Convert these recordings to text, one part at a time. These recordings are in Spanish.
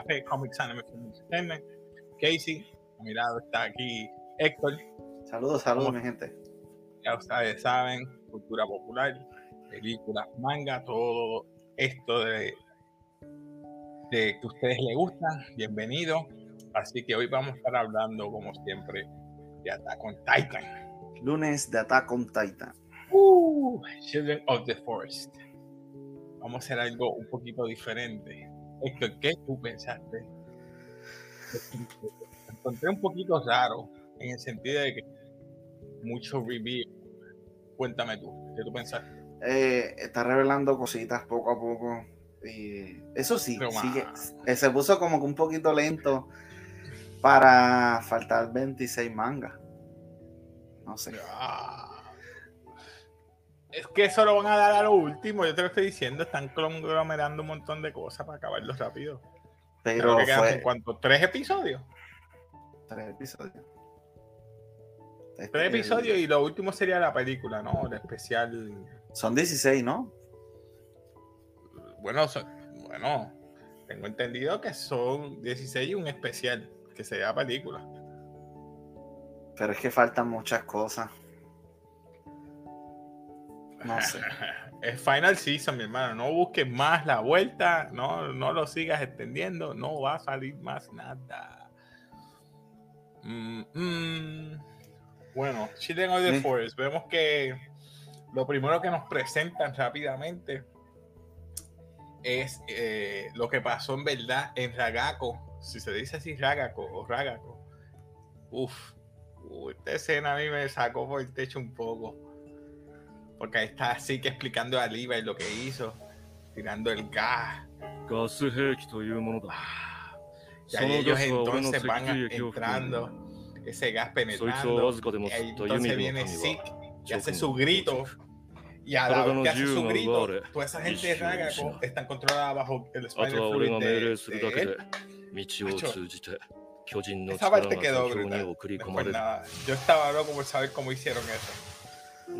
Café Comics Anime Entertainment. Casey, a mi lado está aquí Héctor. Saludos, saludos, mi gente. Ya ustedes saben, cultura popular, películas, manga, todo esto de, de que ustedes les gustan. Bienvenido. Así que hoy vamos a estar hablando, como siempre, de Attack on Titan. Lunes de Attack on Titan. Uh, Children of the Forest. Vamos a hacer algo un poquito diferente. Héctor, ¿qué tú pensaste? Encontré un poquito raro en el sentido de que mucho review. Cuéntame tú, ¿qué tú pensaste? Eh, está revelando cositas poco a poco. Y eso sí, sigue- eh, se puso como que un poquito lento para faltar 26 mangas. No sé. Ah. Es que eso lo van a dar a lo último, yo te lo estoy diciendo, están conglomerando un montón de cosas para acabarlo rápido. Pero que quedan fue en cuanto tres episodios. tres episodios. Este, Tres episodios y lo último sería la película, ¿no? El especial. Son 16, ¿no? Bueno, son- bueno, tengo entendido que son 16 y un especial, que sería película. Pero es que faltan muchas cosas. No sé. Es Final Season, mi hermano. No busques más la vuelta, no, no lo sigas extendiendo, no va a salir más nada. Mm, mm. Bueno, Children of the Sí. Forest, vemos que lo primero que nos presentan rápidamente es eh, lo que pasó en verdad en Ragako. Si se dice así, Ragako o Ragako. Uf, uh, esta escena a mí me sacó por el techo un poco. Porque ahí está así que explicando a Levi lo que hizo, tirando el gas. Ah, ya y ellos entonces van entrando, ese gas penetrando. Y ahí entonces viene Zeke y hace su grito. Y a la vez que hace su grito, toda esa gente raga están controlada bajo el Spider-Fluid de, de. Esa parte quedó brutal. No yo estaba loco por saber cómo hicieron eso.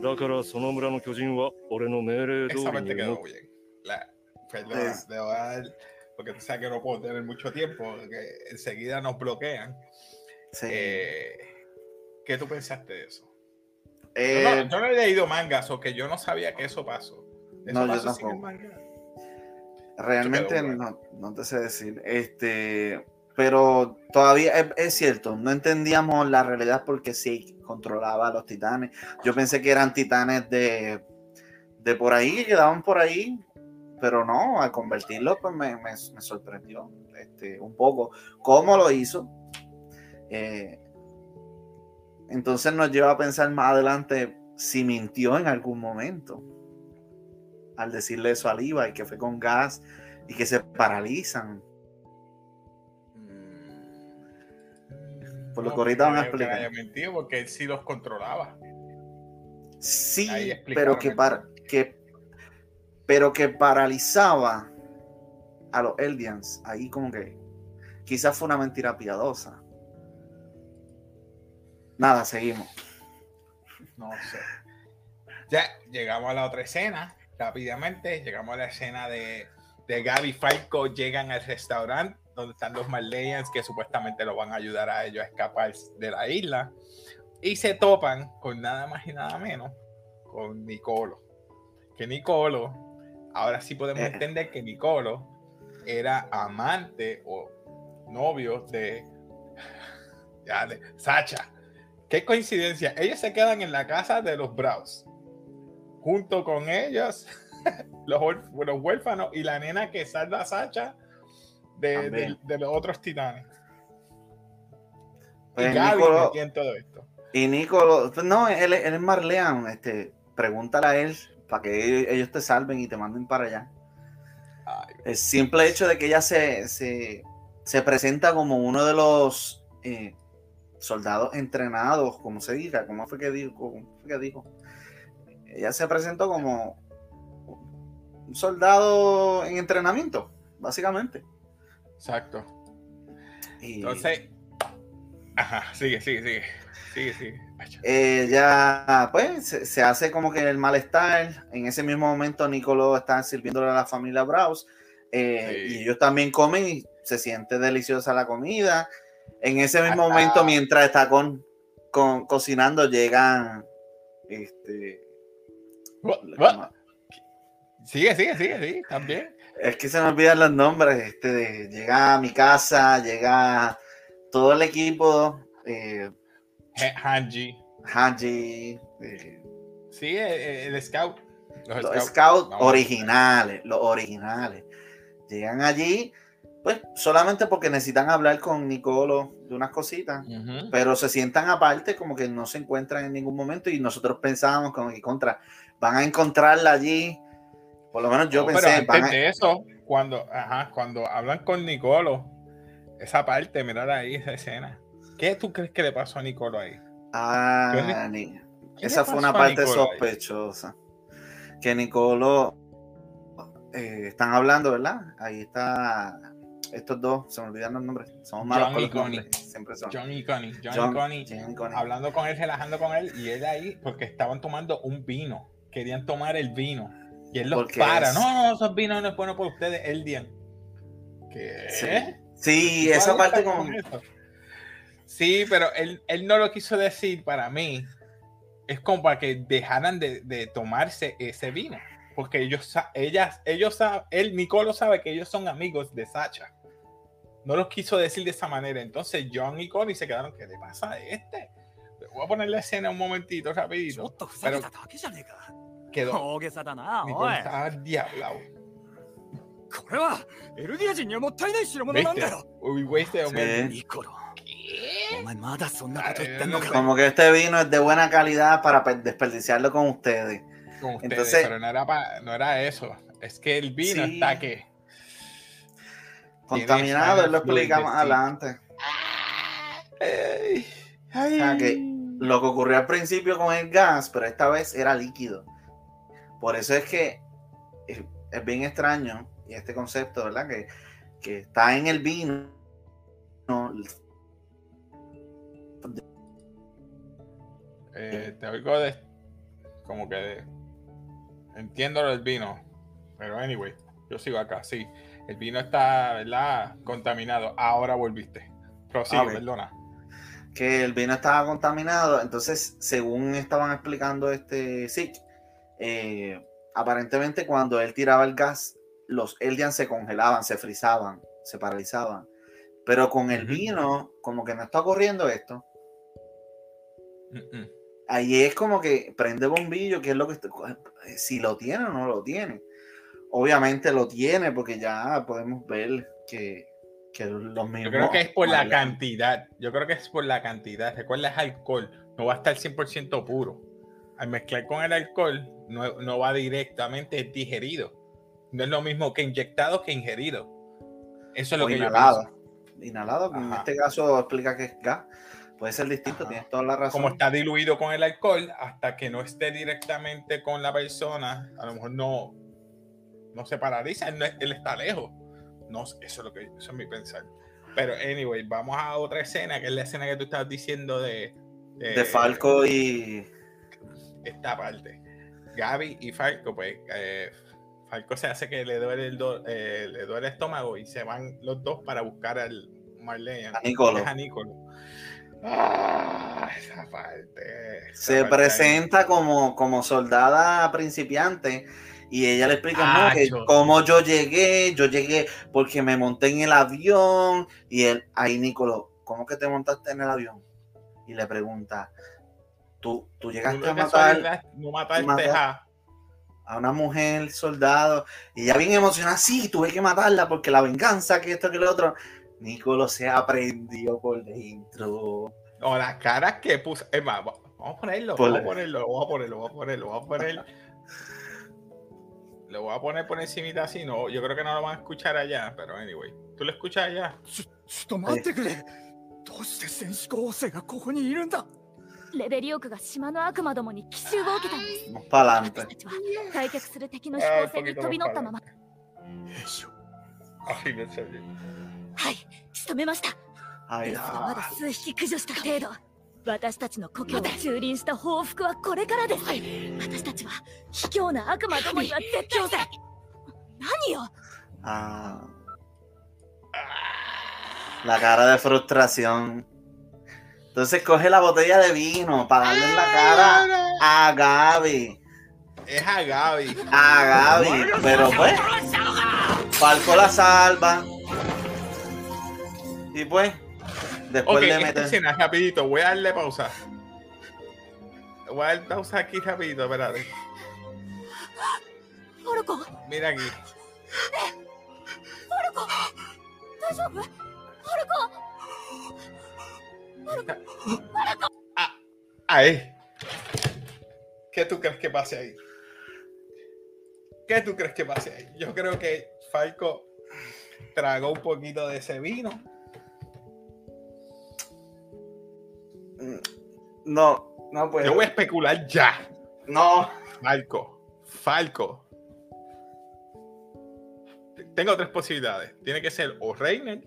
だからその村の巨人は俺の命令通 Esa りに parte 動 quedó く bien. La, perdón, Eh. le voy a dar, porque tú sabes que no puedo tener mucho tiempo, que enseguida nos bloquean. Sí. Eh, ¿Qué tú pensaste de eso? Yo Eh, no, yo no he leído mangas o que yo no sabía que eso pasó. ¿Eso No, yo pasó sin el tampoco. manga? Realmente quedó bueno. no, no te sé decir. Este, pero todavía es, cierto, no entendíamos la realidad porque sí controlaba a los titanes. Yo pensé que eran titanes de, de por ahí, que quedaban por ahí, pero no, al convertirlos, pues me, me- sorprendió este, un poco. ¿Cómo lo hizo? Eh, entonces nos lleva a pensar más adelante si mintió en algún momento al decirle eso a Levi, que fue con gas y que se paralizan. Por lo que ahorita van a explicar. mentido porque él sí los controlaba. Sí, pero que, el par- que, pero que paralizaba a los Eldians. Ahí como que quizás fue una mentira piadosa. Nada, seguimos. No sé. Ya llegamos a la otra escena, rápidamente. Llegamos a la escena de, de Gaby Falco llegan al restaurante donde están los Marleyans que supuestamente lo van a ayudar a ellos a escapar de la isla. Y se topan con nada más y nada menos con Nicolo. Que Nicolo, ahora sí podemos Eh. entender que Nicolo era amante o novio de, ya, de Sacha. Qué coincidencia. Ellos se quedan en la casa de los Braus. Junto con ellos, los, los huérfanos y la nena que salva a Sacha de, de- de los otros titanes. Pues y Gaby Nicolo- en todo esto. Y Nico, pues no, él, él es Marlean, este, pregúntale a él para que ellos te salven y te manden para allá. Ay, El simple hecho de que ella se, se, se presenta como uno de los eh, soldados entrenados, como se diga, ¿cómo fue que dijo? ¿Cómo fue que dijo? Ella se presentó como un soldado en entrenamiento, básicamente. exacto. Y Entonces, Ajá, sigue, sigue, sigue. Sigue, sigue. Ella, pues, se, se hace como que el malestar. En ese mismo momento, Nicolo está sirviéndole a la familia Braus. eh, Sí. Y ellos también comen y se siente deliciosa la comida. En ese mismo Hasta- momento, mientras está con, con- cocinando, llegan. Este, What- what? Sigue, sigue, sigue, sigue, también. es que se me olvidan los nombres. Este, de- llega a mi casa, llega todo el equipo. Eh, Hanji. Haji, eh, Sí, el, el scout. Los, los scouts. originales, los originales. Llegan allí, pues solamente porque necesitan hablar con Nicolo de unas cositas, pero se sientan aparte, como que no se encuentran en ningún momento. Y nosotros pensábamos como que contra, van a encontrarla allí. Por lo menos yo No, pero pensé, antes van de eso, cuando, ajá, cuando hablan con Nicolo, esa parte, mirar ahí esa escena. ¿Qué tú crees que le pasó a Nicolo ahí? Ah, ¿Qué ni- ¿Qué esa fue una parte ahí? sospechosa. Que Nicolo eh, están hablando, ¿verdad? Ahí está estos dos, se me olvidan los nombres. Somos malos John con los Connie. nombres, Siempre son. John y Connie. John, John- y Connie. John y Connie. Hablando con él, relajando con él, y él ahí, porque estaban tomando un vino. Querían tomar el vino. Y él los para. es- No, no, esos vinos no es bueno por ustedes. Él día. ¿Qué? Sí. Sí, ¿Cuál esa es parte como. con? Sí, pero él, él no lo quiso decir para mí. Es como para que dejaran de, de tomarse ese vino. Porque ellos, ellas, ellos saben, él, Nicolo sabe que ellos son amigos de Sacha. No los quiso decir de esa manera. Entonces John y Connie se quedaron, ¿qué le pasa a este? voy a poner la escena un momentito, rapidito. Pero quedó. Qué estaba Como que este vino es de buena calidad para desperdiciarlo con ustedes. Con ustedes, Entonces, pero no era, pa, no era eso. Es que el vino sí. está que. Contaminado, él lo explica más adelante. Ay, ay. O sea que lo que ocurrió al principio con el gas, pero esta vez era líquido. Por eso es que es, es bien extraño y este concepto, ¿verdad? Que, que está en el vino. no, Eh, te oigo de. Como que. de- entiendo lo del vino. Pero anyway, yo sigo acá, sí. El vino está, ¿verdad? Contaminado. Ahora volviste. Prosigue, perdona. Que el vino estaba contaminado. Entonces, según estaban explicando este SIC, eh, aparentemente cuando él tiraba el gas, los Eldians se congelaban, se frizaban, se paralizaban. Pero con el vino, como que no está ocurriendo esto. Ahí es como que prende bombillo, que es lo que está- si lo tiene o no lo tiene. Obviamente lo tiene, porque ya podemos ver que, que los mismos. Yo creo que es por la cantidad. Yo creo que es por la cantidad. Recuerda, es alcohol. No va a estar 100% puro. Al mezclar con el alcohol, no, no va directamente digerido. No es lo mismo que inyectado que ingerido. Eso es lo que inhalado. yo pienso. Inhalado, que en este caso explica que es gas. Puede ser distinto, Ajá. tienes toda la razón. Como está diluido con el alcohol, hasta que no esté directamente con la persona, a lo mejor no, no se paraliza. Él, no es- él está lejos. No, eso es lo que eso es mi pensar. Pero anyway, vamos a otra escena, que es la escena que tú estabas diciendo de, de Falco y. esta parte. Gaby y Falco, pues eh, Falco se hace que le duele el, do- eh, le duele el estómago y se van los dos para buscar al Marlene. A Nicolo. A Nicolo. Ah, esa parte. esa Se parte presenta como, como soldada principiante y ella le explica no, que Acho. cómo yo llegué, yo llegué porque me monté en el avión y él, ahí Nicolo, ¿cómo que te montaste en el avión? Y le pregunta, ¿tú, tú llegaste a matar No mataste a. a una mujer soldado y ella bien emocionada, sí, tuve que matarla porque la venganza, que esto, que lo otro. Nicolo se aprendió por dentro. O las caras que puso. Es más, va- vamos a ponerlo, vamos a ponerlo, vamos a ponerlo, vamos a ponerlo, vamos a poner. Lo voy a poner por encimita así, no, yo creo que no lo van a escuchar allá, pero anyway. ¿Tú lo escuchas allá? Ay, no sé. はい、仕留めました。 Ay, ですがまだ ah. 数匹駆除した程度私たちの故郷を駐輪した報復はこれからです私たちは卑怯な悪魔どもには絶対何よ Ah. La cara de frustración. Entonces coge la botella de vino para darle en la cara a Gaby. Es a Gaby. A Gaby. Pero pues, Falco la salva. Y pues, Ok, de meter... rapidito, voy a darle pausa. Voy a dar pausa aquí rapidito, espérate. Mira aquí. Ah, ahí. ¿Qué tú crees que pase ahí? ¿Qué tú crees que pase ahí? Yo creo que Falco tragó un poquito de ese vino No, no puedo. Yo voy a especular ya. No. Falco. Falco. Tengo tres posibilidades. Tiene que ser o Reiner.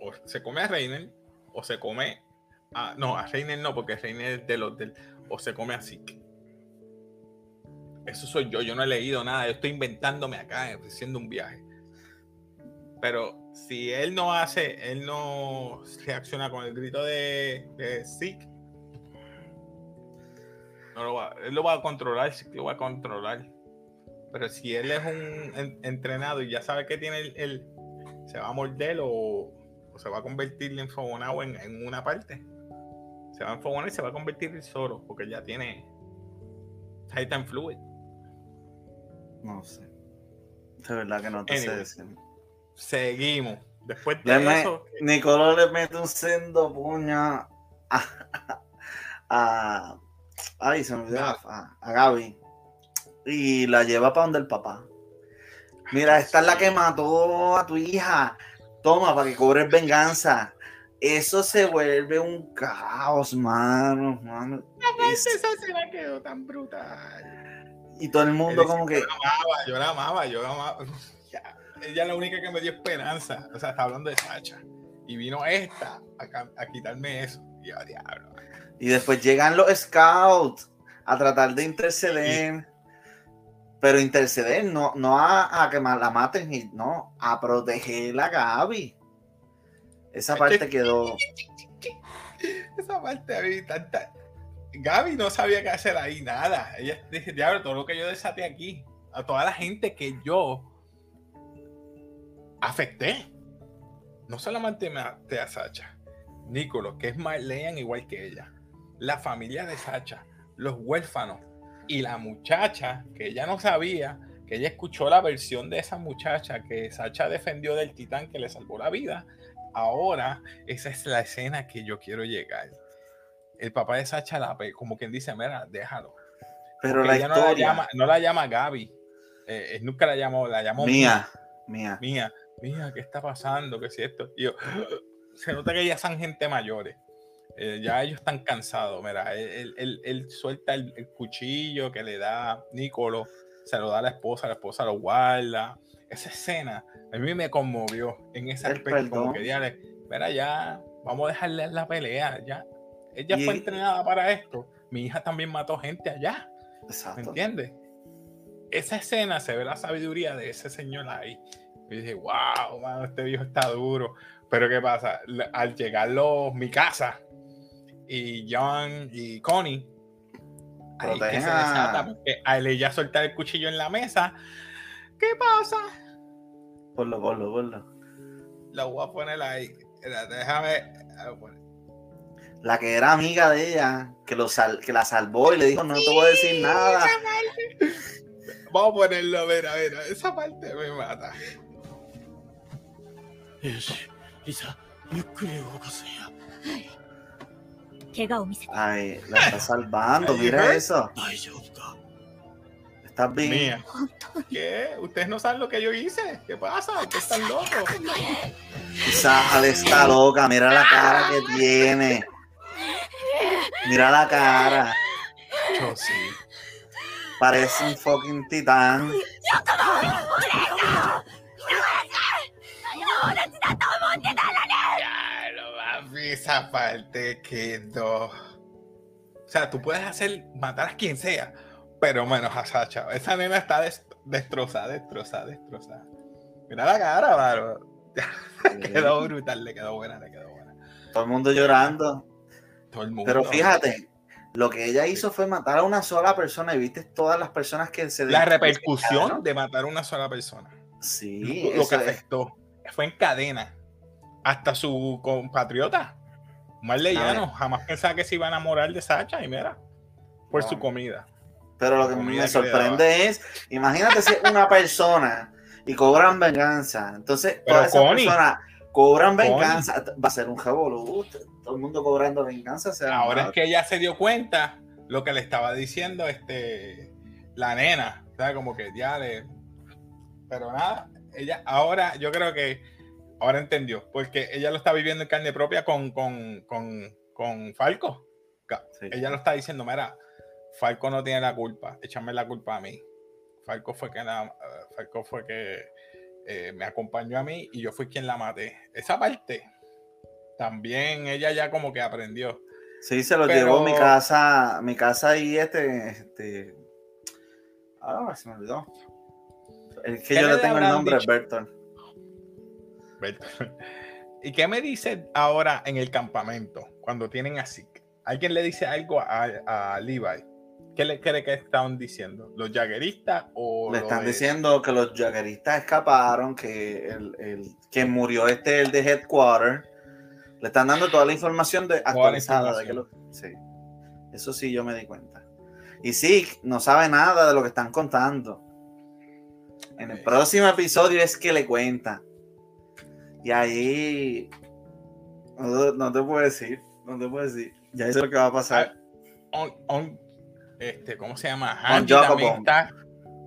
O se come a Reiner. O se come a. No, a Reiner no, porque Reiner es de los del. O se come a Zeke. Eso soy yo. Yo no he leído nada. Yo estoy inventándome acá, eh, haciendo un viaje. Pero si él no hace, él no reacciona con el grito de, de Zeke, no lo va, él lo va a controlar, sí que lo va a controlar. Pero si él es un en- entrenado y ya sabe que tiene el, el- se va a morder o, o se va a convertir en fogonado en, en una parte. Se va a enfogonar y se va a convertir en Zoro, porque ya tiene Titan Fluid. No sé. De verdad que no te sé decir. Seguimos. Después de eso, Nicolás le mete un sendo puña a, a, ay, se me olvidó, a, a Gaby y la lleva para donde el papá. Mira, esta es la que mató a tu hija. Toma, para que cobres venganza. Eso se vuelve un caos, mano, mano. Es- esa escena quedó tan brutal. y todo el mundo como que, Yo la amaba, yo la amaba, yo la amaba. Ya, Ella es la única que me dio esperanza. O sea, está hablando de Sacha. Y vino esta a, quitarme eso. Y yo, diablo. y después llegan los scouts a tratar de interceder. Pero interceder, no, no a, a que la maten, y no, a proteger a Gaby. Esa Es parte que- quedó. Esa parte a mí tanta. Gaby no sabía qué hacer ahí, nada. Ella dice, diablo, todo lo que yo desaté aquí, a toda la gente que yo afecté. No solamente a Sacha, Nicolo, que es Marleyan igual que ella, la familia de Sacha, los huérfanos y la muchacha que ella no sabía, que ella escuchó la versión de esa muchacha que Sacha defendió del titán que le salvó la vida. Ahora, esa es la escena que yo quiero llegar. El papá de Sacha la como quien dice, mira, déjalo. Pero Porque la ella no la llama, no la llama Gaby. Eh, él nunca la llamó, la llamó mía, mía. mía, mía, ¿qué está pasando? ¿Qué es esto? Y yo, se nota que ya son gente mayores. Eh, ya ellos están cansados. Mira, él, él- él- suelta el, el cuchillo que le da Nicolo, se lo da a la esposa, la esposa lo guarda. Esa escena a mí me conmovió en ese El aspecto. Como perdón. que dígale, mira, ya, vamos a dejarle la pelea. Ya. Ella Y- fue entrenada para esto. Mi hija también mató gente allá. ¿Me Exacto. entiendes? Esa escena se ve la sabiduría de ese señor ahí. Y dije, wow, mano, este viejo está duro. Pero ¿qué pasa? La- Al llegar los mi casa y John y Connie, ahí que se a- desata porque al ella soltar el cuchillo en la mesa, ¿qué pasa? Ponlo, ponlo, ponlo. Lo voy a poner ahí. Déjame. ah. La que era amiga de ella, que, lo sal- que la salvó y le dijo, no te voy a decir nada. Vamos a ponerlo, mira, mira. Esa parte me mata. よしリサゆっくり動かすんや怪我を見せて Ay, la está salvando, Ay, mira ¿eh? eso. 大丈夫か Estás bien. Mía. 本当に ¿Qué? Ustedes no saben lo que yo hice. ¿Qué pasa? Ustedes están locos. Sale está loca, mira la cara que tiene. Mira la cara. Yo sí. Parece un fucking titán. esa parte quedó. O sea, tú puedes hacer matar a quien sea, pero menos a Sacha. Esa nena está des- destrozada, destrozada, destrozada. Mira la cara, bárbaro. quedó brutal, le quedó buena, le quedó buena. Todo el mundo llorando. Todo el mundo. Pero fíjate, lo que ella hizo fue matar a una sola persona y viste todas las personas que se La repercusión de matar a una sola persona. Sí, lo que es- afectó fue en cadena. Hasta su compatriota, Marley A Llano, jamás pensaba que se iba a enamorar de Sacha y mira, por su Wow. comida. Pero lo que comida me que sorprende es, imagínate si es una persona y cobran venganza. Entonces, Pero todas esas Connie. personas cobran Connie. venganza. Va a ser un revolú. Todo el mundo cobrando venganza. se va a Ahora es que ella se dio cuenta lo que le estaba diciendo este la nena, o sea, como que ya le pero nada, ella ahora yo creo que ahora entendió, porque ella lo está viviendo en carne propia con con, con, con Falco. Sí. Ella lo está diciendo, mira, Falco no tiene la culpa, échame la culpa a mí. Falco fue que la, eh, Falco fue que eh, me acompañó a mí y yo fui quien la maté. Esa parte también ella ya como que aprendió. Sí, se lo Pero- llevó mi casa, mi casa y este, este. Ah, se me olvidó. Es que ¿Qué yo le tengo el nombre, dicho? Berton. ¿Y qué me dice ahora en el campamento cuando tienen a Zeke? ¿Alguien le dice algo a, a Levi? ¿Qué le cree que estaban diciendo? ¿Los jagueristas o Le están diciendo que los jagueristas escaparon, que el, el que murió este el de headquarter. Le están dando toda la información de, actualizada. de que lo- sí. Eso sí, yo me di cuenta. Y sí, no sabe nada de lo que están contando. En el próximo episodio es que le cuenta. Y ahí. No, no te puedo decir. No te puedo decir. Ya es lo que va a pasar. On- on- este, ¿Cómo se llama? On también está.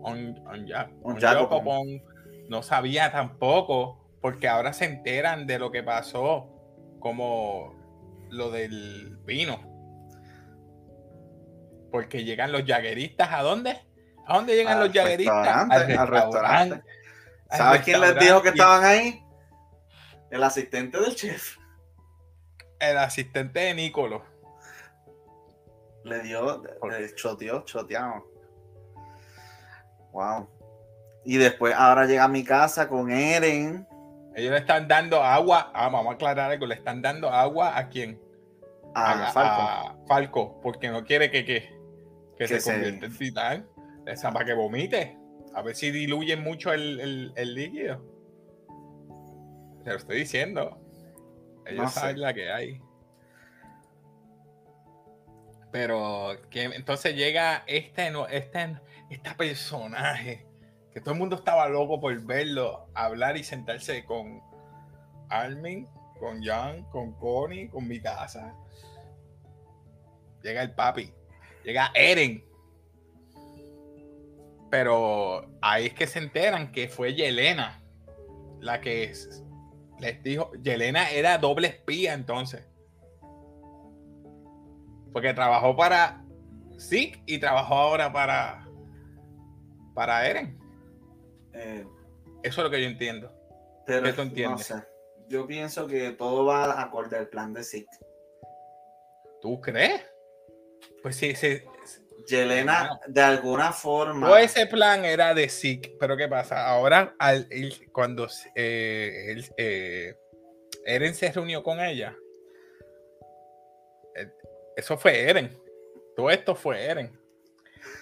On, on, On. No sabía tampoco, porque ahora se enteran de lo que pasó, como lo del vino. Porque llegan los jagueristas, ¿a dónde? ¿A dónde llegan Al los jagueristas? al restaurante. ¿Sabes quién les dijo que estaban ahí? El asistente del chef. El asistente de Nicolo. Le dio, ¿Por le choteó, choteado. Wow. Y después ahora llega a mi casa con Eren. Ellos le están dando agua. Ah, vamos a aclarar algo. Le están dando agua a quién? A a, Falcon. a Falco, porque no quiere que, que, que Que se se- convierta en titán. Esa para que vomite. A ver si diluye mucho el, el- el líquido. Te lo estoy diciendo. Ellos No sé. saben la que hay. Pero que entonces llega este, este, este personaje que todo el mundo estaba loco por verlo hablar y sentarse con Armin, con Jan, con Connie, con mi casa. Llega el papi, llega Eren. Pero ahí es que se enteran que fue Yelena la que es- les dijo. Yelena era doble espía entonces. Porque trabajó para Zeke y trabajó ahora para, para Eren. Eh, Eso es lo que yo entiendo. pero ¿Qué tú no entiendes? sé. Yo pienso que todo va acorde al plan de Zeke. ¿Tú crees? Pues sí, sí. Yelena, de alguna forma. Todo ese plan era de Zeke, pero ¿qué pasa? Ahora, al, cuando eh, él, eh, Eren se reunió con ella, eh, eso fue Eren. Todo esto fue Eren.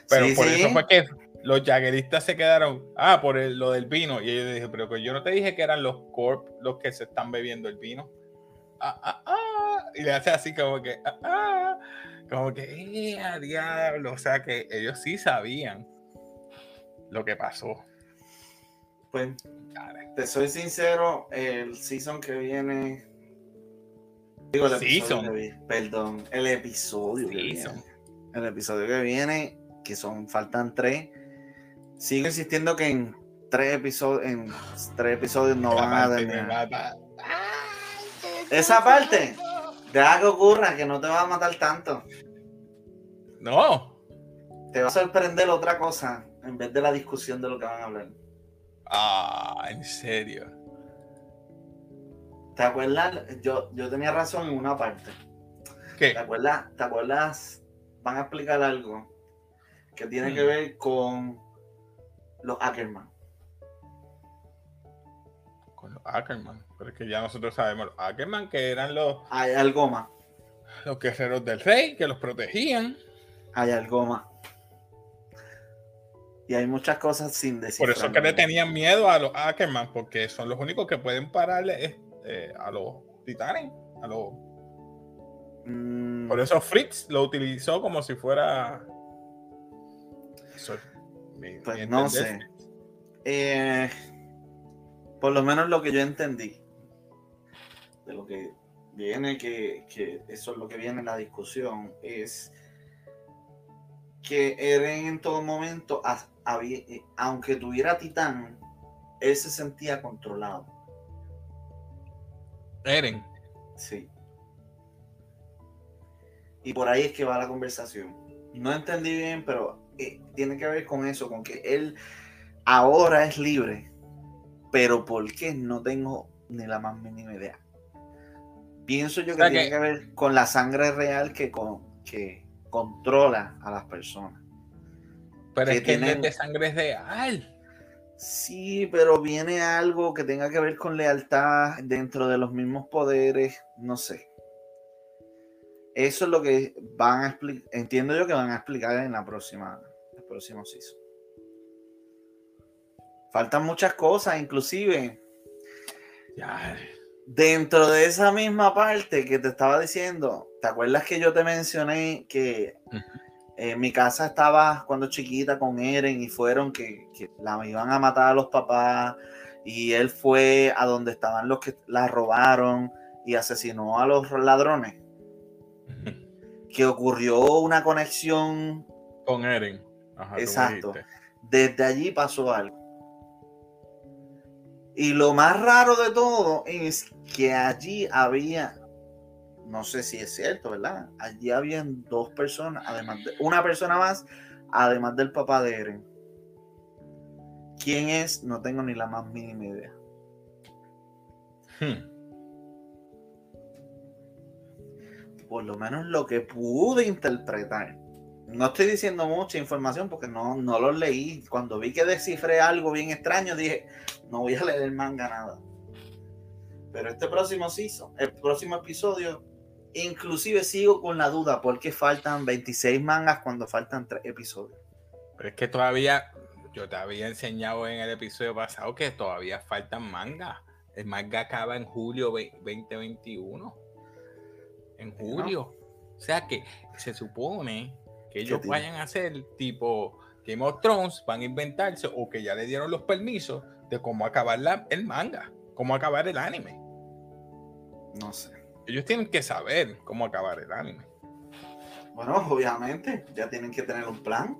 Pero Sí, por sí. eso fue que los jagueristas se quedaron, ah, por el- lo del vino. Y ellos dije, pero que yo no te dije que eran los Corp los que se están bebiendo el vino. Ah, ah, ah. Y le hace así como que, ah, ah. Como que, eh, a diablo. O sea que ellos sí sabían lo que pasó. Pues, te soy sincero, el season que viene. Digo, el episodio Season. que Perdón, el episodio que viene. El episodio que viene, que son, faltan tres. Sigo insistiendo que en tres episodios, en tres episodios no van a terminar. Esa parte, deja que ocurra, que no te va a matar tanto. No. Te va a sorprender otra cosa en vez de la discusión de lo que van a hablar. Ah, en serio. ¿Te acuerdas? Yo, yo tenía razón en una parte. ¿Qué? ¿Te acuerdas? ¿Te acuerdas? Van a explicar algo que tiene que Mm. ver con los Ackerman. Con los Ackerman. Pero es que ya nosotros sabemos los Ackerman que eran los, Hay algo más. los guerreros del rey, que los protegían. Hay algo más. Y hay muchas cosas sin decir. Por eso que le tenían miedo a los Ackerman, porque son los únicos que pueden pararle eh, a los titanes. A los... Mm, Por eso Fritz lo utilizó como si fuera. Eso es mi- Pues mi no sé. Eh, por lo menos lo que yo entendí de lo que viene, que, que eso es lo que viene en la discusión, es que Eren en todo momento, eh, aunque tuviera Titán, él se sentía controlado. Eren. Sí. Y por ahí es que va la conversación. No entendí bien, pero eh, tiene que ver con eso, con que él ahora es libre. Pero ¿por qué? No tengo ni la más mínima idea. Pienso yo que tiene que- que ver con la sangre real que, con, que controla a las personas. Pero Que es que tienen- es de sangre real. Sí, pero viene algo que tenga que ver con lealtad dentro de los mismos poderes, no sé. Eso es lo que van a explicar, entiendo yo que van a explicar en la próxima, el próximo season. Faltan muchas cosas, inclusive Ya. dentro de esa misma parte que te estaba diciendo, ¿te acuerdas que yo te mencioné que en mi casa estaba cuando chiquita con Eren y fueron que, que la iban a matar a los papás y él fue a donde estaban los que la robaron y asesinó a los ladrones? Que ocurrió una conexión, Con Eren. Ajá, Exacto. desde allí pasó algo. Y lo más raro de todo es que allí había, no sé si es cierto, ¿verdad? Allí habían dos personas, además de una persona más, además del papá de Eren. ¿Quién es? No tengo ni la más mínima idea. Hmm. Por lo menos lo que pude interpretar. No estoy diciendo mucha información porque no, no lo leí. Cuando vi que descifré algo bien extraño, dije, no voy a leer el manga nada. Pero este próximo season, el próximo episodio, inclusive sigo con la duda porque faltan 26 mangas cuando faltan 3 episodios. Pero es que todavía, yo te había enseñado en el episodio pasado que todavía faltan mangas. El manga acaba en julio ve- 2021. En ¿no? julio. O sea que se supone que ellos vayan a hacer tipo Game of Thrones, van a inventarse o que ya le dieron los permisos de cómo acabar la- el manga, cómo acabar el anime. No sé. Ellos tienen que saber cómo acabar el anime. Bueno, obviamente, ya tienen que tener un plan.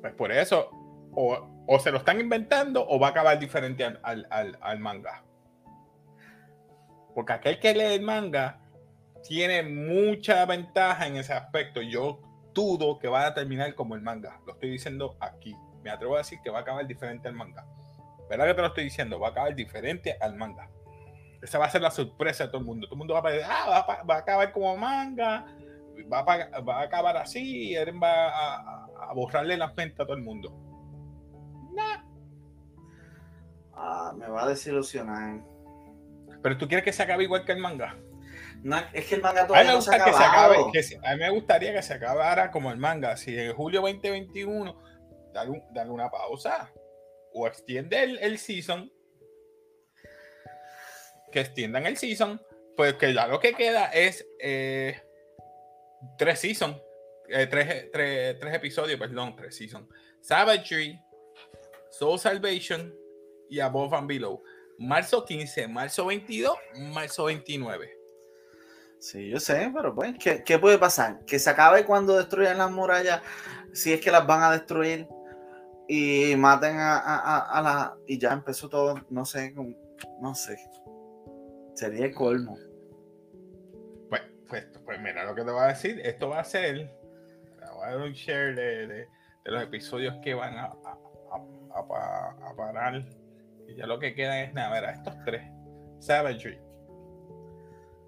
Pues por eso, o, o se lo están inventando o va a acabar diferente al, al- al- al manga. Porque aquel que lee el manga tiene mucha ventaja en ese aspecto. Yo dudo que va a terminar como el manga. Lo estoy diciendo aquí. Me atrevo a decir que va a acabar diferente al manga. ¿Verdad que te lo estoy diciendo? Va a acabar diferente al manga. Esa va a ser la sorpresa de todo el mundo. Todo el mundo va a pensar, ah, va a, pa- va a acabar como manga, va a, pa- va a acabar así, y Eren va a, a- a borrarle las mentes a todo el mundo. Nah. Ah, me va a desilusionar. Pero tú quieres que se acabe igual que el manga. No, es que el manga A mí todavía me no se ha gusta que se acabado. acabe. que se- a mí me gustaría que se acabara como el manga. Si en julio 2021, dale, un- dale una pausa. O extiende el, el season. Que extiendan el season. Pues que ya lo que queda es eh, tres seasons. eh, tres, tres- tres episodios, perdón, tres seasons. Savagery, Soul Salvation y Above and Below. Marzo 15, marzo 22, marzo 29. Sí, yo sé, pero pues, ¿qué, qué puede pasar? Que se acabe cuando destruyan las murallas, si es que las van a destruir, y maten a, a, a- a la... Y ya empezó todo, no sé, no sé. Sería el colmo. Pues, pues, pues mira lo que te voy a decir. Esto va a ser. Voy un share de, de- los episodios que van a, a- a- a pa- a parar. Y ya lo que queda es nada, ver, a estos tres: Savagery,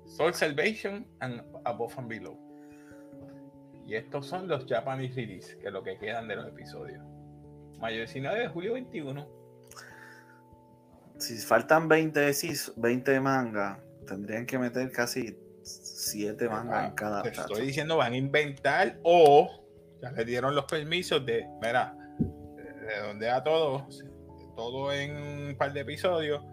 Soul Salvation and Above and Below. Y estos son los Japanese release, que es lo que quedan de los episodios. Mayo 19 de julio 21. Si faltan 20, sis- 20 mangas, tendrían que meter casi 7 mangas en cada. Te estoy diciendo, van a inventar o ya le dieron los permisos de, mira, redondea todo, todo en un par de episodios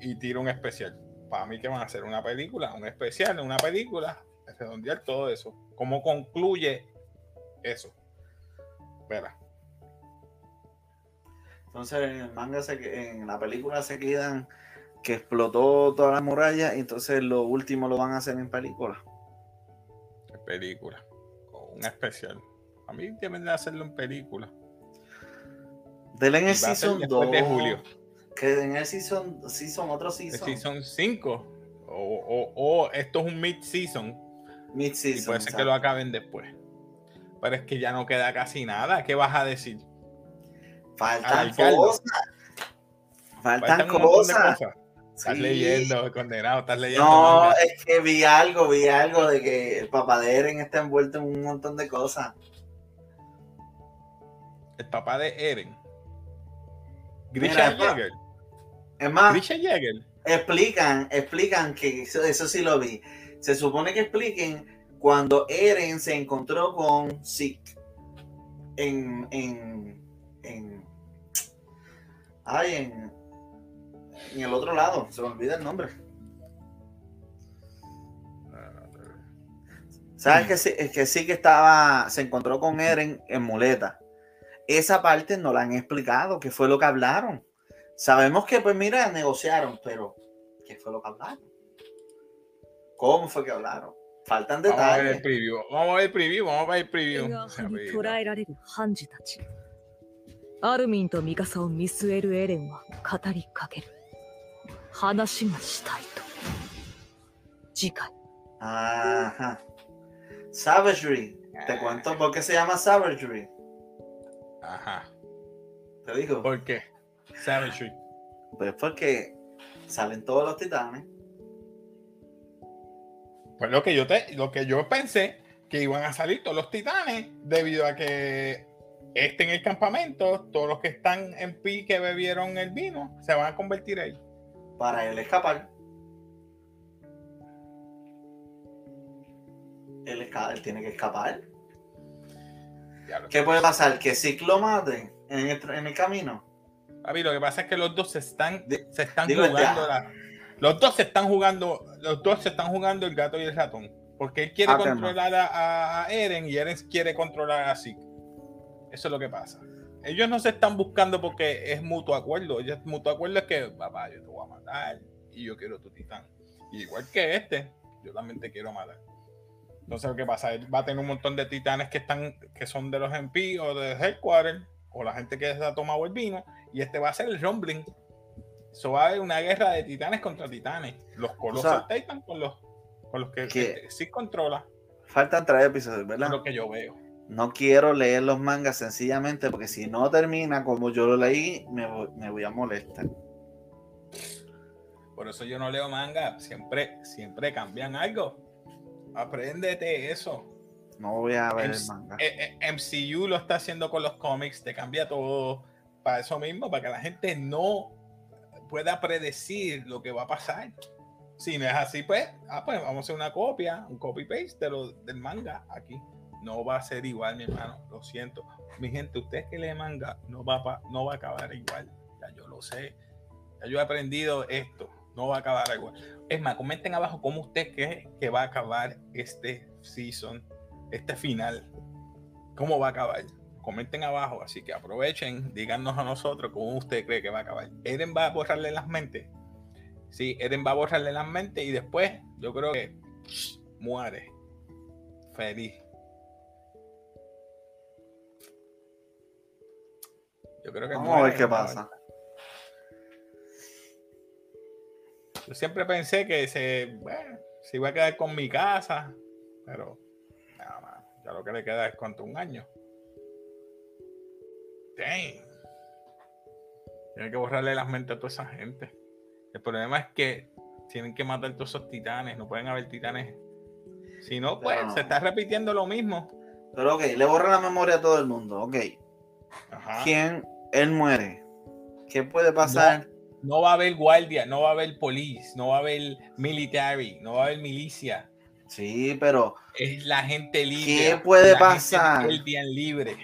y tira un especial. Para mí que van a hacer una película, un especial, una película, redondear todo eso. ¿Cómo concluye eso? Verá. Entonces en el manga, se, en la película se quedan que explotó toda la muralla y entonces lo último lo van a hacer en película. en película. Un especial. A mí deben de hacerlo en película. Del en el season después 2. de julio. Que en el season, season otro season. season 5. O, o- o esto es un mid-season. Mid Y season. puede ser que lo acaben después. Pero es que ya no queda casi nada. ¿Qué vas a decir? Faltan cosas. Faltan, cosas. cosas. Estás Sí. leyendo, condenado, estás leyendo. No, manga. es que vi algo, vi algo de que el papá de Eren está envuelto en un montón de cosas. El papá de Eren. Grisha Jäger. Es más, Grisha Jäger. explican, explican que eso, eso sí lo vi. Se supone que expliquen cuando Eren se encontró con Zeke en, en, en, ay, en, en el otro lado, se me olvida el nombre. ¿Sabes que sí, es que sí que estaba, se encontró con Eren en muleta? Esa parte no la han explicado, qué fue lo que hablaron. Sabemos que, pues mira, negociaron, pero ¿qué fue lo que hablaron? ¿Cómo fue que hablaron? Faltan Vamos a ver el detalles. preview. Vamos a ver el preview. Vamos a ver el 絵 preview. アルミンとミカサを見据えるエレンは語りかける話がしたいと次回 Ajá. Savagery. Te cuento por qué se llama Savagery. Ajá. Te digo. ¿Por qué? Savage. Pues porque salen todos los titanes. Pues lo que yo te, lo que yo pensé que iban a salir todos los titanes debido a que este en el campamento, todos los que están en pi que bebieron el vino, se van a convertir ahí. para él escapar. Él, esca- él tiene que escapar. ¿Qué puede pasar? ¿Que Zeke lo mate en el, en el camino? Papi, lo que pasa es que los dos se están, se están digo, jugando. la- los dos se están jugando. Los dos se están jugando el gato y el ratón. Porque él quiere Ah, controlar a, Eren y Eren quiere controlar a Zeke. Eso es lo que pasa. Ellos no se están buscando porque es mutuo acuerdo. Ellos, mutuo acuerdo es que, papá, yo te voy a matar y yo quiero tu titán. Y igual que este, yo también te quiero matar. Entonces, lo que pasa, él va a tener un montón de titanes que están, que son de los MP o de Headquarter, o la gente que se ha tomado el vino, y este va a ser el Rumbling. Eso va a haber una guerra de titanes contra titanes. Los Colossal Titan con los, con los que, este, sí controla. Faltan tres episodios, ¿verdad? es lo que yo veo. No quiero leer los mangas sencillamente porque si no termina como yo lo leí, me voy, me voy a molestar. Por eso yo no leo manga. Siempre, siempre cambian algo. Apréndete eso. No voy a ver el MC manga. eh, eh, MCU lo está haciendo con los cómics, te cambia todo para eso mismo, para que la gente no pueda predecir lo que va a pasar. Si no es así, pues, ah, pues vamos a hacer una copia, un copy-paste de del manga aquí. No va a ser igual, mi hermano, lo siento. Mi gente, usted que lee manga, no va, no va a acabar igual. Ya yo lo sé. Ya yo he aprendido esto. No va a acabar igual. Es más, comenten abajo cómo usted cree que va a acabar este season este final, ¿cómo va a acabar? Comenten abajo, así que aprovechen, díganos a nosotros cómo usted cree que va a acabar. Eren va a borrarle las mentes. Sí, Eren va a borrarle las mentes y después yo creo que muere. Feliz. Yo creo que Vamos a ver qué pasa. Yo siempre pensé que se, bueno, se iba a quedar con mi casa, pero nada más. Ya lo que le queda es cuánto, un año. Dang. Tiene que borrarle las mentes a toda esa gente. El problema es que Tienen que matar todos esos titanes, no pueden haber titanes. Si no, pues Pero se está repitiendo lo mismo. Pero ok, le borra la memoria a todo el mundo. Ok. Ajá. ¿Quién? Él muere. ¿Qué puede pasar? No va a haber guardia, no va a haber police, no va a haber military, no va a haber milicia. Sí, pero Es la gente libre. ¿Qué puede la pasar? El día libre.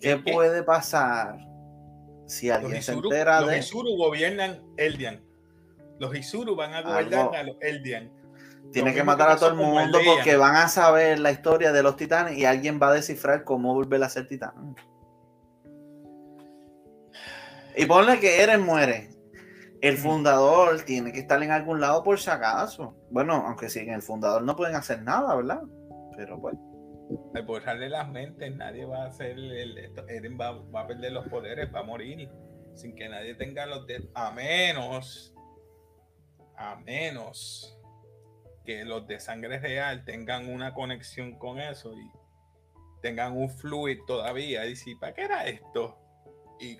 ¿qué puede pasar si Los alguien se Isuru, entera los de Isuru gobiernan Eldian. Los Isuru van a gobernar Algo- a los Eldian. Tiene que matar a todo el mundo porque van a saber la historia de los titanes y alguien va a descifrar cómo volver a ser titán. Y ponle que Eren muere. El fundador tiene que estar en algún lado por si acaso. Bueno, aunque sin el fundador no pueden hacer nada, ¿verdad? Pero pues. Al borrarle las mentes, nadie va a hacer el, esto- Eren va, va a perder los poderes, va a morir sin que nadie tenga los de a menos a menos que los de sangre real tengan una conexión con eso y tengan un fluid todavía y decir, ¿para qué era esto? Y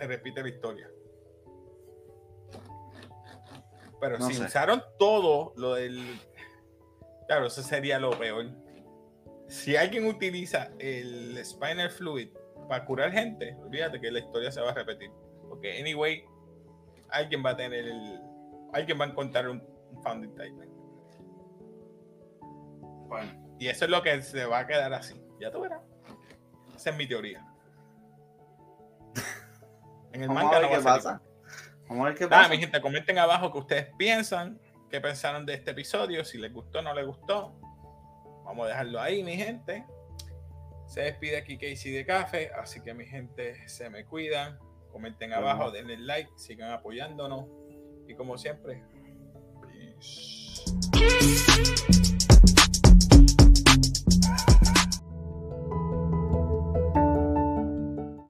se repite la historia. Pero No si sé. usaron todo lo del claro, eso sería lo peor si alguien utiliza el spinal fluid para curar gente, olvídate que la historia se va a repetir. Porque, anyway, alguien va a tener el. Alguien va a encontrar un, un Founding Titan. Bueno. Y eso es lo que se va a quedar así. Ya tú verás. Esa es mi teoría. En el Vamos manga a ver no qué va a salir. pasa. Vamos a ver qué Nada, pasa. mi gente, comenten abajo qué ustedes piensan, qué pensaron de este episodio, si les gustó o no les gustó. Vamos a dejarlo ahí, mi gente. Se despide aquí Casey de Café, así que mi gente se me cuidan. Comenten abajo, denle like, sigan apoyándonos. Y como siempre, peace.